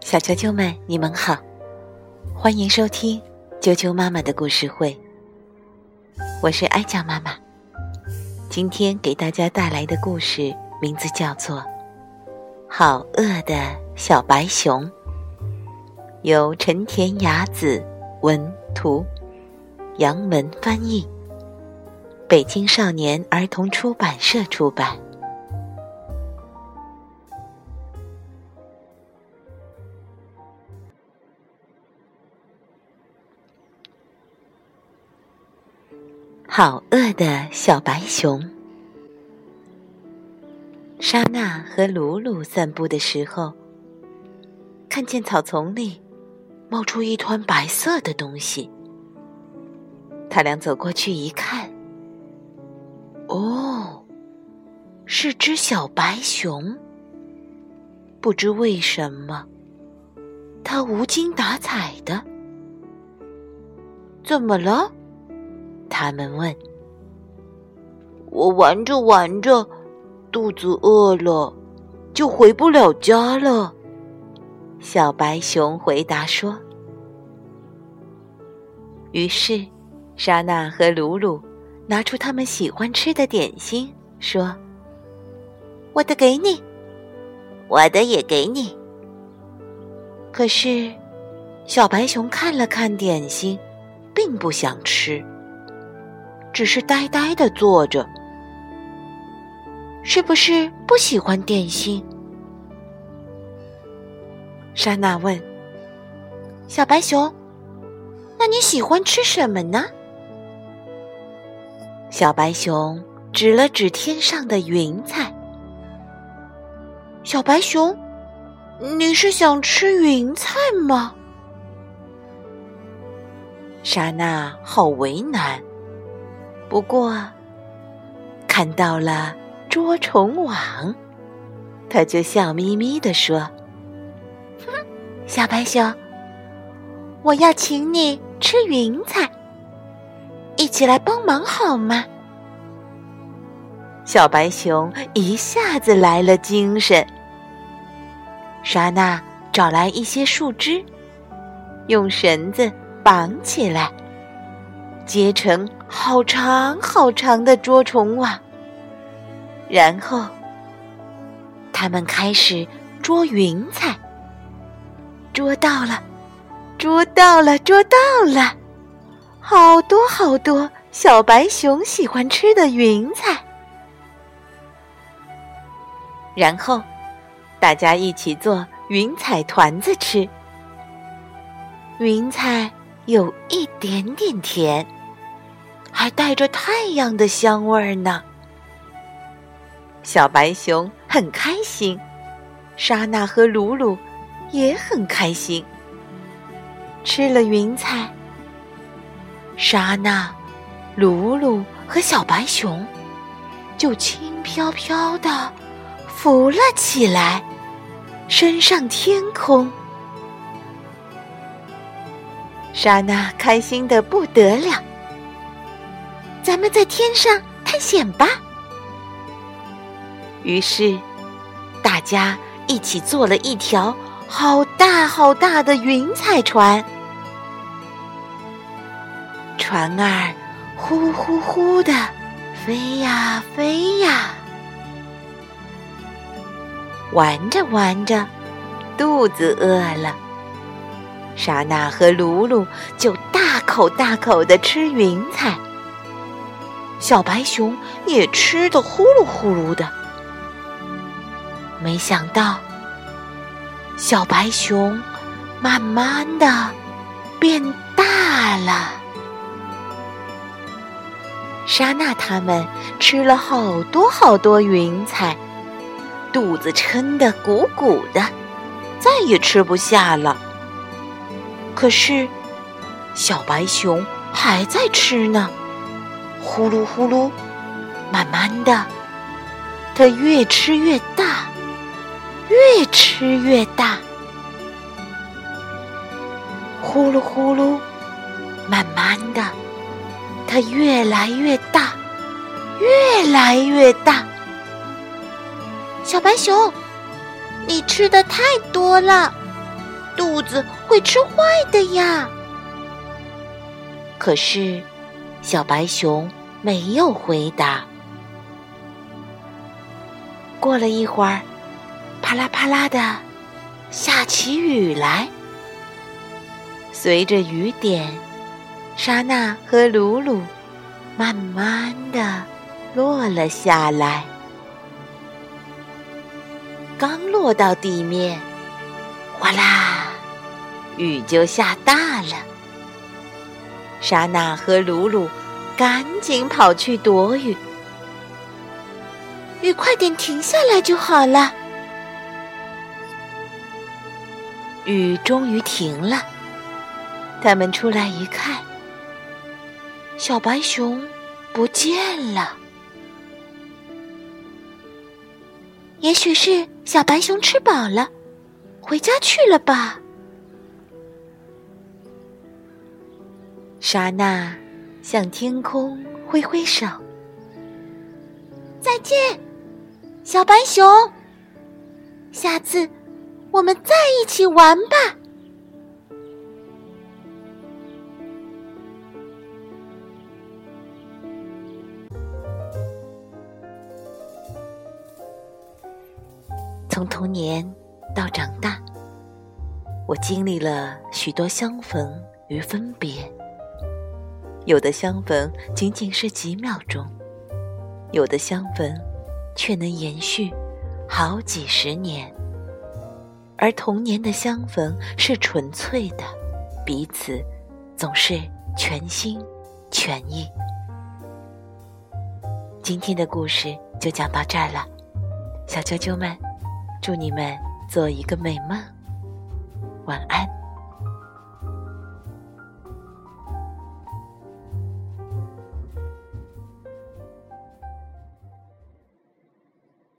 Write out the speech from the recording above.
小啾啾们，你们好，欢迎收听啾啾妈妈的故事会。我是哀酱妈妈，今天给大家带来的故事名字叫做《好饿的小白熊》，由陈田雅子文图，杨文翻译，北京少年儿童出版社出版。好饿的小白熊。莎娜和鲁鲁散步的时候，看见草丛里冒出一团白色的东西。他俩走过去一看，哦，是只小白熊。不知为什么，它无精打采的。怎么了？他们问：“我玩着玩着，肚子饿了，就回不了家了。”小白熊回答说。于是，莎娜和鲁鲁拿出他们喜欢吃的点心，说：“我的给你，我的也给你。”可是，小白熊看了看点心，并不想吃。只是呆呆的坐着，是不是不喜欢点心？莎娜问：“小白熊，那你喜欢吃什么呢？”小白熊指了指天上的云彩。小白熊，你是想吃云彩吗？莎娜好为难。不过，看到了捉虫网，他就笑眯眯地说：“哼，小白熊，我要请你吃云彩，一起来帮忙好吗？”小白熊一下子来了精神。莎娜找来一些树枝，用绳子绑起来。结成好长好长的捉虫网，然后他们开始捉云彩。捉到了，捉到了，捉到了，好多好多小白熊喜欢吃的云彩。然后大家一起做云彩团子吃，云彩有一点点甜。还带着太阳的香味儿呢。小白熊很开心，莎娜和鲁鲁也很开心。吃了云彩，莎娜、鲁鲁和小白熊就轻飘飘的浮了起来，升上天空。莎娜开心的不得了。咱们在天上探险吧。于是，大家一起做了一条好大好大的云彩船。船儿呼呼呼的飞呀飞呀，玩着玩着，肚子饿了，莎娜和鲁鲁就大口大口的吃云彩。小白熊也吃得呼噜呼噜的，没想到，小白熊慢慢的变大了。莎娜他们吃了好多好多云彩，肚子撑得鼓鼓的，再也吃不下了。可是，小白熊还在吃呢。呼噜呼噜，慢慢的，它越吃越大，越吃越大。呼噜呼噜，慢慢的，它越来越大，越来越大。小白熊，你吃的太多了，肚子会吃坏的呀。可是，小白熊没有回答。过了一会儿，啪啦啪啦的下起雨来。随着雨点，莎娜和鲁鲁慢慢的落了下来。刚落到地面，哗啦，雨就下大了。莎娜和鲁鲁赶紧跑去躲雨。雨快点停下来就好了。雨终于停了，他们出来一看，小白熊不见了。也许是小白熊吃饱了，回家去了吧。莎娜向天空挥挥手：“再见。”小白熊，下次我们再一起玩吧。从童年到长大，我经历了许多相逢与分别。有的相逢仅仅是几秒钟，有的相逢。却能延续好几十年，而童年的相逢是纯粹的，彼此总是全心全意。今天的故事就讲到这儿了，小啾啾们，祝你们做一个美梦，晚安。